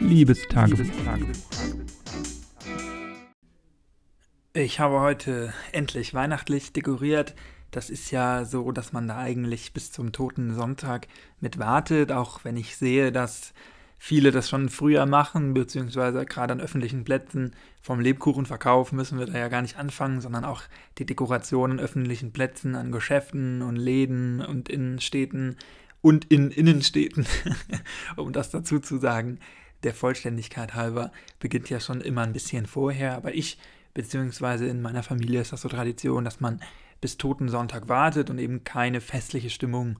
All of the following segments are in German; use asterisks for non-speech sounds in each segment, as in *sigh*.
Liebestagebuch. Ich habe heute endlich weihnachtlich dekoriert. Das ist ja so, dass man da eigentlich bis zum toten Sonntag mit wartet, auch wenn ich sehe, dass viele das schon früher machen, beziehungsweise gerade an öffentlichen Plätzen vom Lebkuchenverkauf müssen wir da ja gar nicht anfangen, sondern auch die Dekoration an öffentlichen Plätzen, an Geschäften und Läden und Innenstädten und in Innenstädten, *laughs* um das dazu zu sagen, der Vollständigkeit halber, beginnt ja schon immer ein bisschen vorher, aber ich, beziehungsweise in meiner Familie ist das so Tradition, dass man bis Toten Sonntag wartet und eben keine festliche Stimmung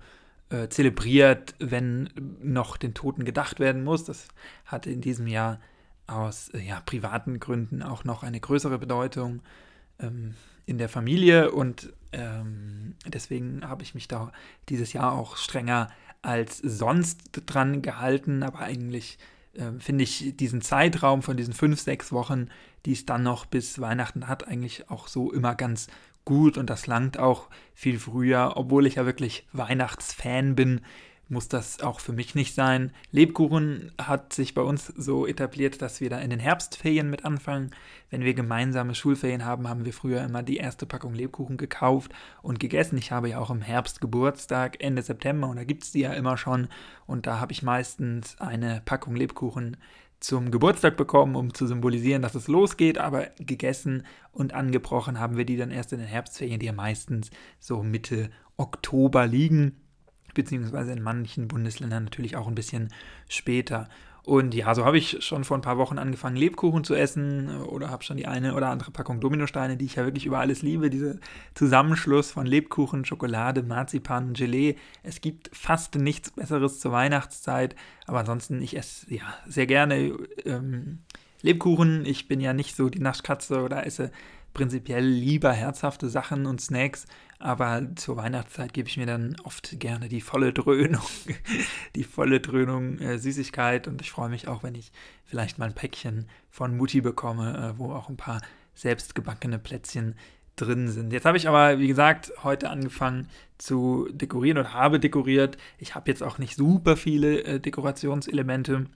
äh, zelebriert, wenn noch den Toten gedacht werden muss. Das hatte in diesem Jahr aus äh, ja, privaten Gründen auch noch eine größere Bedeutung ähm, in der Familie und ähm, deswegen habe ich mich da dieses Jahr auch strenger als sonst dran gehalten, aber eigentlich äh, finde ich diesen Zeitraum von diesen fünf, sechs Wochen, die es dann noch bis Weihnachten hat, eigentlich auch so immer ganz gut und das langt auch viel früher. Obwohl ich ja wirklich Weihnachtsfan bin, muss das auch für mich nicht sein. Lebkuchen hat sich bei uns so etabliert, dass wir da in den Herbstferien mit anfangen. Wenn wir gemeinsame Schulferien haben, haben wir früher immer die erste Packung Lebkuchen gekauft und gegessen. Ich habe ja auch im Herbst Geburtstag, Ende September, und da gibt es die ja immer schon. Und da habe ich meistens eine Packung Lebkuchen zum Geburtstag bekommen, um zu symbolisieren, dass es losgeht, aber gegessen und angebrochen haben wir die dann erst in den Herbstferien, die ja meistens so Mitte Oktober liegen, beziehungsweise in manchen Bundesländern natürlich auch ein bisschen später. Und ja, so habe ich schon vor ein paar Wochen angefangen, Lebkuchen zu essen oder habe schon die eine oder andere Packung Dominosteine, die ich ja wirklich über alles liebe. Dieser Zusammenschluss von Lebkuchen, Schokolade, Marzipan, Gelee. Es gibt fast nichts Besseres zur Weihnachtszeit. Aber ansonsten, ich esse ja sehr gerne ähm, Lebkuchen. Ich bin ja nicht so die Naschkatze oder esse prinzipiell lieber herzhafte Sachen und Snacks, aber zur Weihnachtszeit gebe ich mir dann oft gerne die volle Dröhnung, *laughs* die volle Dröhnung äh, Süßigkeit und ich freue mich auch, wenn ich vielleicht mal ein Päckchen von Mutti bekomme, äh, wo auch ein paar selbstgebackene Plätzchen drin sind. Jetzt habe ich aber, wie gesagt, heute angefangen zu dekorieren und habe dekoriert. Ich habe jetzt auch nicht super viele äh, Dekorationselemente.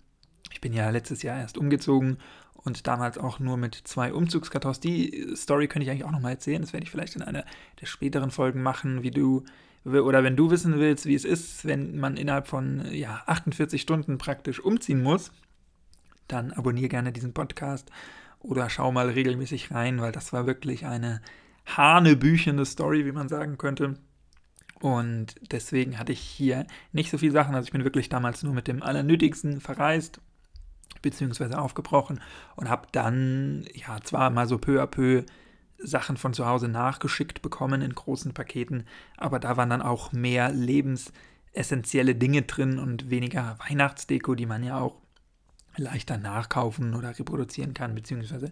Bin ja letztes Jahr erst umgezogen und damals auch nur mit zwei Umzugskartons. Die Story könnte ich eigentlich auch nochmal erzählen. Das werde ich vielleicht in einer der späteren Folgen machen, wie du oder wenn du wissen willst, wie es ist, wenn man innerhalb von ja, 48 Stunden praktisch umziehen muss, dann abonniere gerne diesen Podcast oder schau mal regelmäßig rein, weil das war wirklich eine hanebüchende Story, wie man sagen könnte. Und deswegen hatte ich hier nicht so viele Sachen. Also ich bin wirklich damals nur mit dem Allernötigsten verreist beziehungsweise aufgebrochen und habe dann ja zwar mal so peu à peu Sachen von zu Hause nachgeschickt bekommen in großen Paketen, aber da waren dann auch mehr lebensessentielle Dinge drin und weniger Weihnachtsdeko, die man ja auch leichter nachkaufen oder reproduzieren kann, beziehungsweise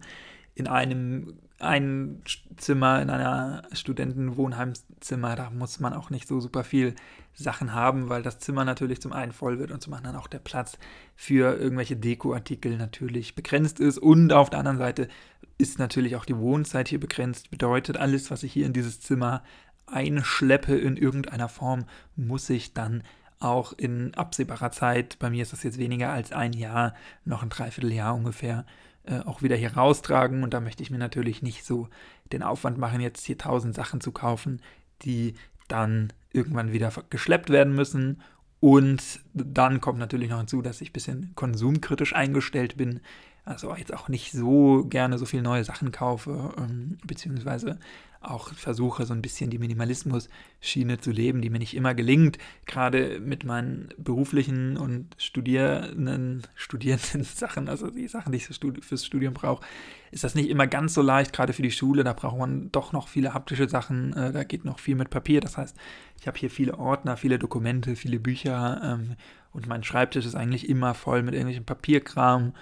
in einem ein Zimmer, in einer Studentenwohnheimszimmer, da muss man auch nicht so super viel Sachen haben, weil das Zimmer natürlich zum einen voll wird und zum anderen auch der Platz für irgendwelche Dekoartikel natürlich begrenzt ist. Und auf der anderen Seite ist natürlich auch die Wohnzeit hier begrenzt. Bedeutet, alles, was ich hier in dieses Zimmer einschleppe in irgendeiner Form, muss ich dann auch in absehbarer Zeit, bei mir ist das jetzt weniger als ein Jahr, noch ein Dreivierteljahr ungefähr, äh, auch wieder hier raustragen. Und da möchte ich mir natürlich nicht so den Aufwand machen, jetzt hier tausend Sachen zu kaufen, die dann irgendwann wieder geschleppt werden müssen. Und dann kommt natürlich noch hinzu, dass ich ein bisschen konsumkritisch eingestellt bin. Also jetzt auch nicht so gerne so viele neue Sachen kaufe, ähm, beziehungsweise auch versuche, so ein bisschen die Minimalismus-Schiene zu leben, die mir nicht immer gelingt. Gerade mit meinen beruflichen und Studierenden, studierenden *laughs* Sachen, also die Sachen, die ich fürs Studium brauche, ist das nicht immer ganz so leicht, gerade für die Schule. Da braucht man doch noch viele haptische Sachen. Äh, da geht noch viel mit Papier. Das heißt, ich habe hier viele Ordner, viele Dokumente, viele Bücher ähm, und mein Schreibtisch ist eigentlich immer voll mit irgendwelchem Papierkram,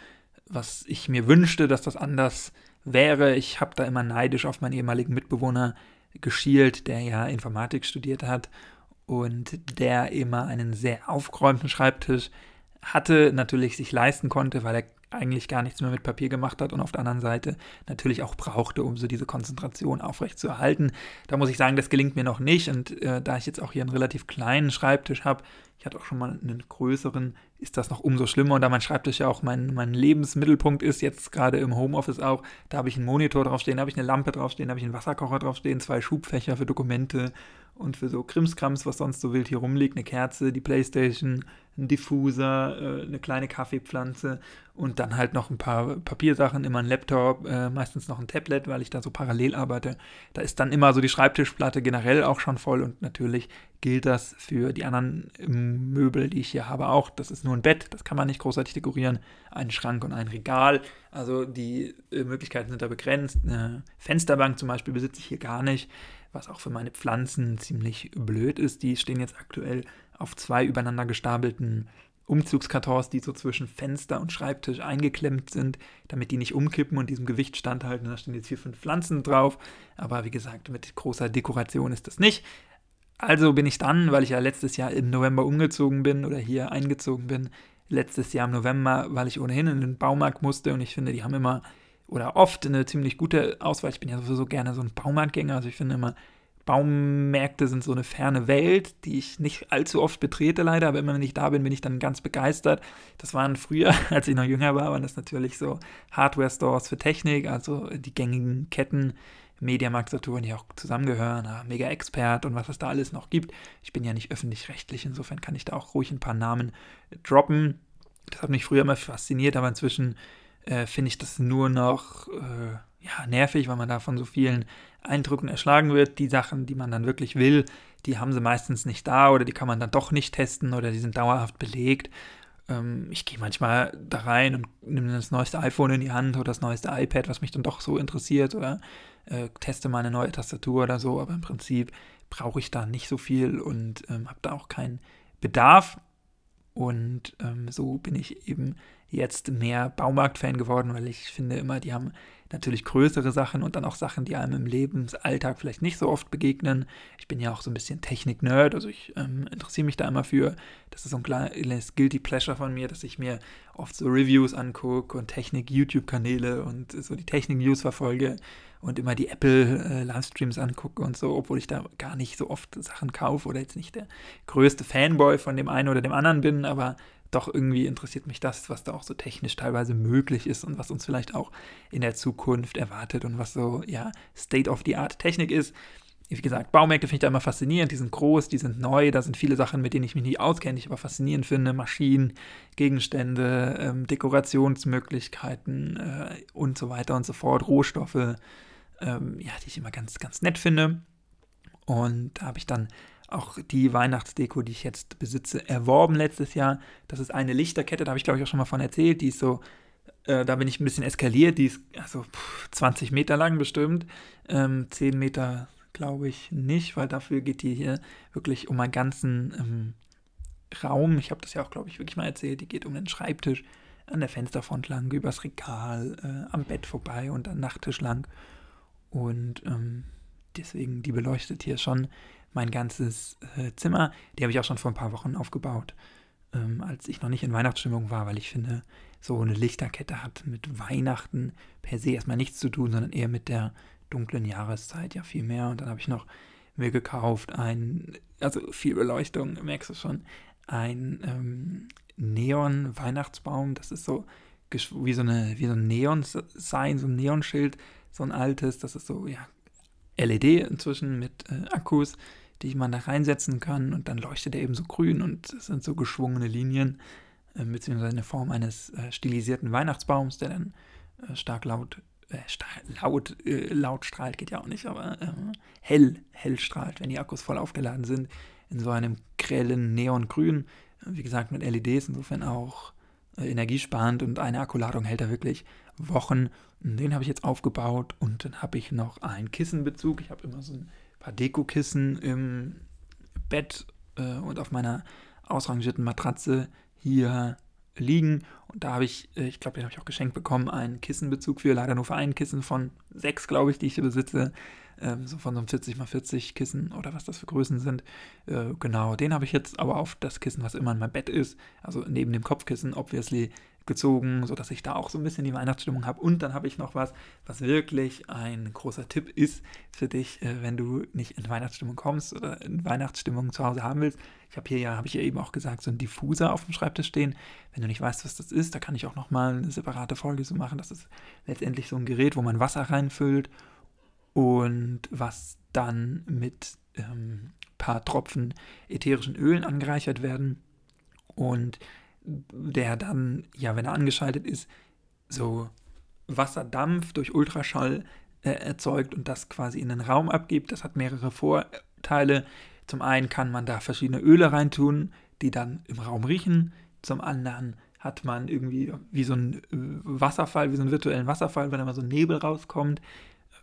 was ich mir wünschte, dass das anders wäre. Ich habe da immer neidisch auf meinen ehemaligen Mitbewohner geschielt, der ja Informatik studiert hat und der immer einen sehr aufgeräumten Schreibtisch hatte, natürlich sich leisten konnte, weil er eigentlich gar nichts mehr mit Papier gemacht hat und auf der anderen Seite natürlich auch brauchte, um so diese Konzentration aufrecht zu erhalten. Da muss ich sagen, das gelingt mir noch nicht und äh, da ich jetzt auch hier einen relativ kleinen Schreibtisch habe, ich hatte auch schon mal einen größeren, ist das noch umso schlimmer. Und da mein Schreibtisch ja auch mein, mein Lebensmittelpunkt ist, jetzt gerade im Homeoffice auch, da habe ich einen Monitor draufstehen, da habe ich eine Lampe draufstehen, da habe ich einen Wasserkocher draufstehen, zwei Schubfächer für Dokumente und für so Krimskrams, was sonst so wild hier rumliegt, eine Kerze, die Playstation, ein Diffuser, äh, eine kleine Kaffeepflanze und dann halt noch ein paar Papiersachen, immer ein Laptop, äh, meistens noch ein Tablet, weil ich da so parallel arbeite. Da ist dann immer so die Schreibtischplatte generell auch schon voll und natürlich gilt das für die anderen Möbel, die ich hier habe, auch. Das ist nur ein Bett, das kann man nicht großartig dekorieren, ein Schrank und ein Regal. Also die äh, Möglichkeiten sind da begrenzt. Eine Fensterbank zum Beispiel besitze ich hier gar nicht was auch für meine Pflanzen ziemlich blöd ist. Die stehen jetzt aktuell auf zwei übereinander gestapelten Umzugskartons, die so zwischen Fenster und Schreibtisch eingeklemmt sind, damit die nicht umkippen und diesem Gewicht standhalten. Da stehen jetzt vier, fünf Pflanzen drauf. Aber wie gesagt, mit großer Dekoration ist das nicht. Also bin ich dann, weil ich ja letztes Jahr im November umgezogen bin oder hier eingezogen bin, letztes Jahr im November, weil ich ohnehin in den Baumarkt musste und ich finde, die haben immer oder oft eine ziemlich gute Auswahl. Ich bin ja sowieso gerne so ein Baumarktgänger, also ich finde immer, Baumärkte sind so eine ferne Welt, die ich nicht allzu oft betrete leider, aber immer wenn ich da bin, bin ich dann ganz begeistert. Das waren früher, *laughs* als ich noch jünger war, waren das natürlich so Hardware-Stores für Technik, also die gängigen Ketten, Mediamarkt Saturn, die auch zusammengehören, Mega Expert und was es da alles noch gibt. Ich bin ja nicht öffentlich-rechtlich, insofern kann ich da auch ruhig ein paar Namen droppen. Das hat mich früher immer fasziniert, aber inzwischen äh, finde ich das nur noch äh, ja, nervig, weil man da von so vielen Eindrücken erschlagen wird. Die Sachen, die man dann wirklich will, die haben sie meistens nicht da oder die kann man dann doch nicht testen oder die sind dauerhaft belegt. Ähm, ich gehe manchmal da rein und nehme das neueste iPhone in die Hand oder das neueste iPad, was mich dann doch so interessiert oder äh, teste mal eine neue Tastatur oder so, aber im Prinzip brauche ich da nicht so viel und ähm, habe da auch keinen Bedarf. Und ähm, so bin ich eben jetzt mehr Baumarkt-Fan geworden, weil ich finde immer, die haben natürlich größere Sachen und dann auch Sachen, die einem im Lebensalltag vielleicht nicht so oft begegnen. Ich bin ja auch so ein bisschen Technik-Nerd, also ich ähm, interessiere mich da immer für. Das ist so ein kleines Guilty Pleasure von mir, dass ich mir oft so Reviews angucke und Technik-YouTube-Kanäle und so die Technik-News verfolge und immer die Apple-Livestreams äh, angucke und so, obwohl ich da gar nicht so oft Sachen kaufe oder jetzt nicht der größte Fanboy von dem einen oder dem anderen bin, aber doch irgendwie interessiert mich das, was da auch so technisch teilweise möglich ist und was uns vielleicht auch in der Zukunft erwartet und was so, ja, State-of-the-Art-Technik ist. Wie gesagt, Baumärkte finde ich da immer faszinierend. Die sind groß, die sind neu, da sind viele Sachen, mit denen ich mich nie auskenne, die ich aber faszinierend finde. Maschinen, Gegenstände, ähm, Dekorationsmöglichkeiten äh, und so weiter und so fort. Rohstoffe, ähm, ja, die ich immer ganz, ganz nett finde. Und da habe ich dann auch die Weihnachtsdeko, die ich jetzt besitze, erworben letztes Jahr. Das ist eine Lichterkette, da habe ich glaube ich auch schon mal von erzählt. Die ist so, äh, da bin ich ein bisschen eskaliert. Die ist also pff, 20 Meter lang bestimmt. Ähm, 10 Meter glaube ich nicht, weil dafür geht die hier wirklich um einen ganzen ähm, Raum. Ich habe das ja auch glaube ich wirklich mal erzählt. Die geht um den Schreibtisch, an der Fensterfront lang, übers Regal, äh, am Bett vorbei und am Nachttisch lang. Und ähm, deswegen, die beleuchtet hier schon mein ganzes äh, Zimmer. Die habe ich auch schon vor ein paar Wochen aufgebaut, ähm, als ich noch nicht in Weihnachtsstimmung war, weil ich finde, so eine Lichterkette hat mit Weihnachten per se erstmal nichts zu tun, sondern eher mit der dunklen Jahreszeit ja viel mehr. Und dann habe ich noch mir gekauft ein, also viel Beleuchtung, merkst du schon, ein ähm, Neon-Weihnachtsbaum. Das ist so wie so, eine, wie so ein Neon-Sign, so ein Neonschild, so ein altes. Das ist so, ja, LED inzwischen mit äh, Akkus die man da reinsetzen kann und dann leuchtet er eben so grün und es sind so geschwungene Linien, äh, beziehungsweise eine Form eines äh, stilisierten Weihnachtsbaums, der dann äh, stark laut, äh, laut, äh, laut strahlt, geht ja auch nicht, aber äh, hell, hell strahlt, wenn die Akkus voll aufgeladen sind, in so einem grellen Neongrün, wie gesagt mit LEDs, insofern auch energiesparend und eine Akkuladung hält da wirklich Wochen. Den habe ich jetzt aufgebaut und dann habe ich noch einen Kissenbezug. Ich habe immer so ein paar Dekokissen im Bett äh, und auf meiner ausrangierten Matratze hier liegen. Und da habe ich, äh, ich glaube, den habe ich auch geschenkt bekommen, einen Kissenbezug für, leider nur für ein Kissen von sechs, glaube ich, die ich hier besitze. ähm, so von so einem 40x40 Kissen oder was das für Größen sind. Äh, genau, den habe ich jetzt aber auf das Kissen, was immer in meinem Bett ist, also neben dem Kopfkissen, obviously gezogen, sodass ich da auch so ein bisschen die Weihnachtsstimmung habe. Und dann habe ich noch was, was wirklich ein großer Tipp ist für dich, äh, wenn du nicht in Weihnachtsstimmung kommst oder in Weihnachtsstimmung zu Hause haben willst. Ich habe hier ja, habe ich ja eben auch gesagt, so ein Diffuser auf dem Schreibtisch stehen. Wenn du nicht weißt, was das ist, da kann ich auch nochmal eine separate Folge so machen. Das ist letztendlich so ein Gerät, wo man Wasser reinfüllt und was dann mit ähm, paar Tropfen ätherischen Ölen angereichert werden und der dann, ja, wenn er angeschaltet ist, so Wasserdampf durch Ultraschall äh, erzeugt und das quasi in den Raum abgibt. Das hat mehrere Vorteile. Zum einen kann man da verschiedene Öle reintun, die dann im Raum riechen. Zum anderen hat man irgendwie wie so ein äh, Wasserfall, wie so einen virtuellen Wasserfall, wenn da mal so ein Nebel rauskommt.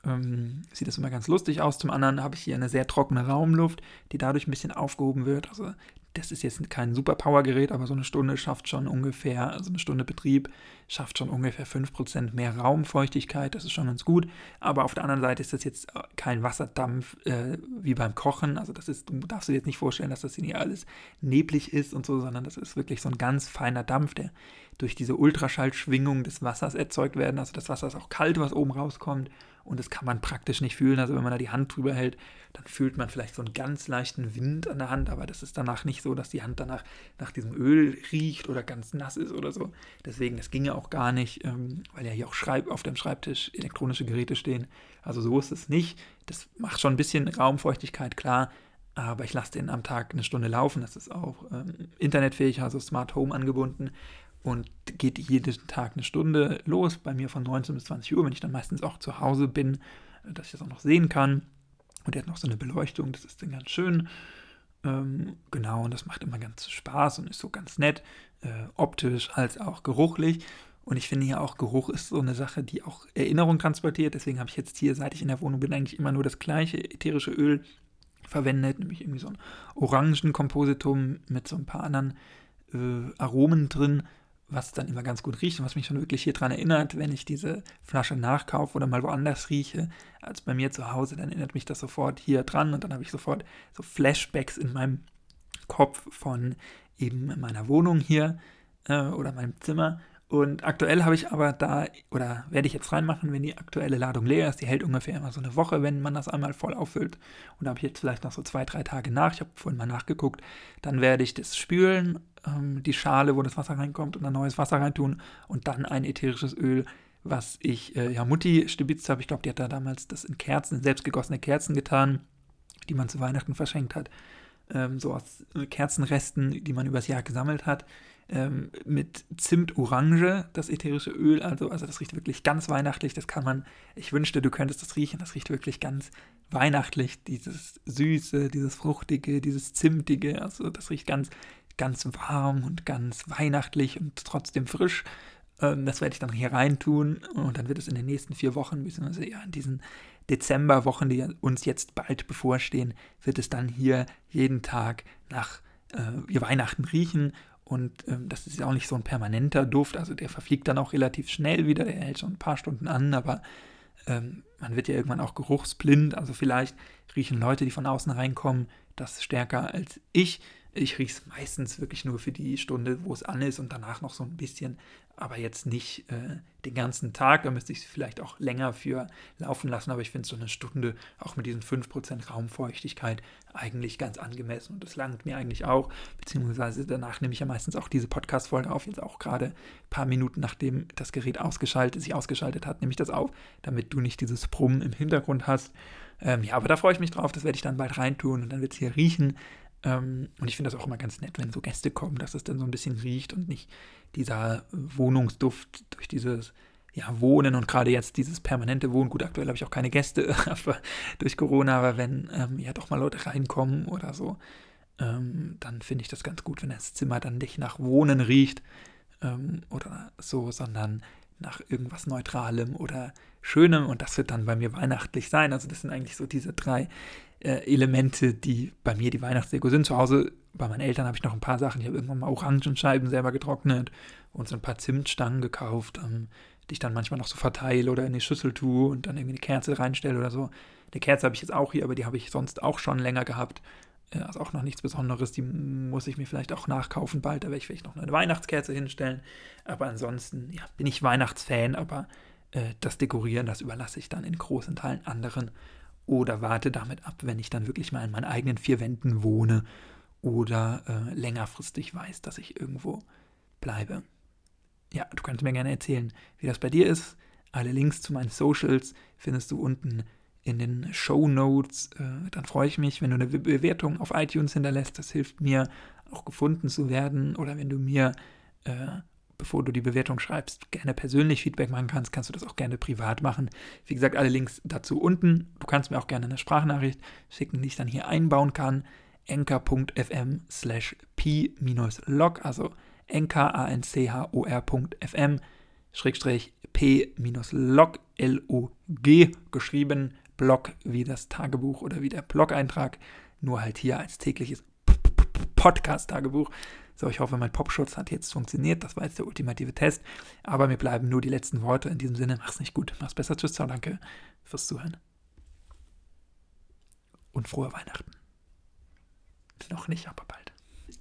Ähm, sieht das immer ganz lustig aus. Zum anderen habe ich hier eine sehr trockene Raumluft, die dadurch ein bisschen aufgehoben wird. Also das ist jetzt kein Superpower-Gerät, aber so eine Stunde schafft schon ungefähr, also eine Stunde Betrieb schafft schon ungefähr 5% mehr Raumfeuchtigkeit. Das ist schon ganz gut. Aber auf der anderen Seite ist das jetzt kein Wasserdampf äh, wie beim Kochen. Also das ist, du darfst dir jetzt nicht vorstellen, dass das hier alles neblig ist und so, sondern das ist wirklich so ein ganz feiner Dampf, der durch diese Ultraschallschwingung des Wassers erzeugt werden. Also das Wasser ist auch kalt, was oben rauskommt und das kann man praktisch nicht fühlen. Also wenn man da die Hand drüber hält, dann fühlt man vielleicht so einen ganz leichten Wind an der Hand, aber das ist danach nicht so, dass die Hand danach nach diesem Öl riecht oder ganz nass ist oder so. Deswegen, das ginge auch gar nicht, ähm, weil ja hier auch Schreib auf dem Schreibtisch elektronische Geräte stehen. Also so ist es nicht. Das macht schon ein bisschen Raumfeuchtigkeit, klar, aber ich lasse den am Tag eine Stunde laufen. Das ist auch ähm, internetfähig, also Smart Home angebunden und geht jeden Tag eine Stunde los, bei mir von 19 bis 20 Uhr, wenn ich dann meistens auch zu Hause bin, äh, dass ich das auch noch sehen kann. Und der hat noch so eine Beleuchtung, das ist dann ganz schön. Ähm, genau, und das macht immer ganz Spaß und ist so ganz nett, äh, optisch als auch geruchlich. Und ich finde ja auch, Geruch ist so eine Sache, die auch Erinnerung transportiert. Deswegen habe ich jetzt hier, seit ich in der Wohnung bin, eigentlich immer nur das gleiche ätherische Öl verwendet, nämlich irgendwie so ein Orangenkompositum mit so ein paar anderen äh, Aromen drin was dann immer ganz gut riecht und was mich schon wirklich hier dran erinnert, wenn ich diese Flasche nachkaufe oder mal woanders rieche, als bei mir zu Hause, dann erinnert mich das sofort hier dran und dann habe ich sofort so Flashbacks in meinem Kopf von eben meiner Wohnung hier äh, oder meinem Zimmer. Und aktuell habe ich aber da, oder werde ich jetzt reinmachen, wenn die aktuelle Ladung leer ist, die hält ungefähr immer so eine Woche, wenn man das einmal voll auffüllt. Und da habe ich jetzt vielleicht noch so zwei, drei Tage nach, ich habe vorhin mal nachgeguckt, dann werde ich das spülen ähm, die Schale, wo das Wasser reinkommt und dann neues Wasser reintun und dann ein ätherisches Öl, was ich, äh, ja, Mutti stibitzt habe. Ich glaube, die hat da damals das in Kerzen, in selbstgegossene Kerzen getan, die man zu Weihnachten verschenkt hat. Ähm, so aus Kerzenresten, die man übers Jahr gesammelt hat. Ähm, mit Zimt-Orange, das ätherische Öl. Also, also das riecht wirklich ganz weihnachtlich. Das kann man, ich wünschte, du könntest das riechen. Das riecht wirklich ganz weihnachtlich. Dieses Süße, dieses Fruchtige, dieses Zimtige. Also das riecht ganz ganz warm und ganz weihnachtlich und trotzdem frisch. Ähm, das werde ich dann hier reintun und dann wird es in den nächsten vier Wochen, beziehungsweise ja in diesen Dezemberwochen, die uns jetzt bald bevorstehen, wird es dann hier jeden Tag nach äh, Weihnachten riechen. Und ähm, das ist ja auch nicht so ein permanenter Duft, also der verfliegt dann auch relativ schnell wieder, der hält schon ein paar Stunden an, aber ähm, man wird ja irgendwann auch geruchsblind, also vielleicht riechen Leute, die von außen reinkommen, das stärker als ich. Ich rieche es meistens wirklich nur für die Stunde, wo es an ist und danach noch so ein bisschen, aber jetzt nicht äh, den ganzen Tag. Da müsste ich es vielleicht auch länger für laufen lassen, aber ich finde so eine Stunde auch mit diesen 5% Raumfeuchtigkeit eigentlich ganz angemessen und das langt mir eigentlich auch. Beziehungsweise danach nehme ich ja meistens auch diese Podcast-Folge auf, jetzt auch gerade ein paar Minuten nachdem das Gerät ausgeschaltet, sich ausgeschaltet hat, nehme ich das auf, damit du nicht dieses Brummen im Hintergrund hast. Ähm, ja, aber da freue ich mich drauf, das werde ich dann bald reintun und dann wird es hier riechen. Ähm, und ich finde das auch immer ganz nett, wenn so Gäste kommen, dass es dann so ein bisschen riecht und nicht dieser Wohnungsduft durch dieses ja, Wohnen und gerade jetzt dieses permanente Wohnen. Gut, aktuell habe ich auch keine Gäste *laughs* durch Corona, aber wenn ähm, ja doch mal Leute reinkommen oder so, ähm, dann finde ich das ganz gut, wenn das Zimmer dann nicht nach Wohnen riecht ähm, oder so, sondern nach irgendwas Neutralem oder Schönem und das wird dann bei mir weihnachtlich sein. Also das sind eigentlich so diese drei äh, Elemente, die bei mir die Weihnachtsdeko sind. Zu Hause bei meinen Eltern habe ich noch ein paar Sachen. Ich habe irgendwann mal Orangenscheiben selber getrocknet und so ein paar Zimtstangen gekauft, ähm, die ich dann manchmal noch so verteile oder in die Schüssel tue und dann irgendwie eine Kerze reinstelle oder so. Eine Kerze habe ich jetzt auch hier, aber die habe ich sonst auch schon länger gehabt. Äh, also auch noch nichts Besonderes. Die muss ich mir vielleicht auch nachkaufen bald. Da werde ich vielleicht noch eine Weihnachtskerze hinstellen. Aber ansonsten ja, bin ich Weihnachtsfan, aber äh, das Dekorieren, das überlasse ich dann in großen Teilen anderen. Oder warte damit ab, wenn ich dann wirklich mal in meinen eigenen vier Wänden wohne oder äh, längerfristig weiß, dass ich irgendwo bleibe. Ja, du kannst mir gerne erzählen, wie das bei dir ist. Alle Links zu meinen Socials findest du unten in den Show Notes. Äh, dann freue ich mich, wenn du eine Bewertung auf iTunes hinterlässt. Das hilft mir auch gefunden zu werden. Oder wenn du mir, äh, bevor du die Bewertung schreibst, gerne persönlich Feedback machen kannst, kannst du das auch gerne privat machen. Wie gesagt, alle Links dazu unten. Du kannst mir auch gerne eine Sprachnachricht schicken, die ich dann hier einbauen kann. enker.fm slash p-log, also nkanchor.fm schrägstrich p-log, L-O-G geschrieben, Blog wie das Tagebuch oder wie der Blog-Eintrag, nur halt hier als tägliches Podcast-Tagebuch. So, ich hoffe, mein Popschutz hat jetzt funktioniert. Das war jetzt der ultimative Test. Aber mir bleiben nur die letzten Worte. In diesem Sinne, mach's nicht gut. Mach's besser. Tschüss. Ciao. Danke fürs Zuhören. Und frohe Weihnachten. Noch nicht, aber bald.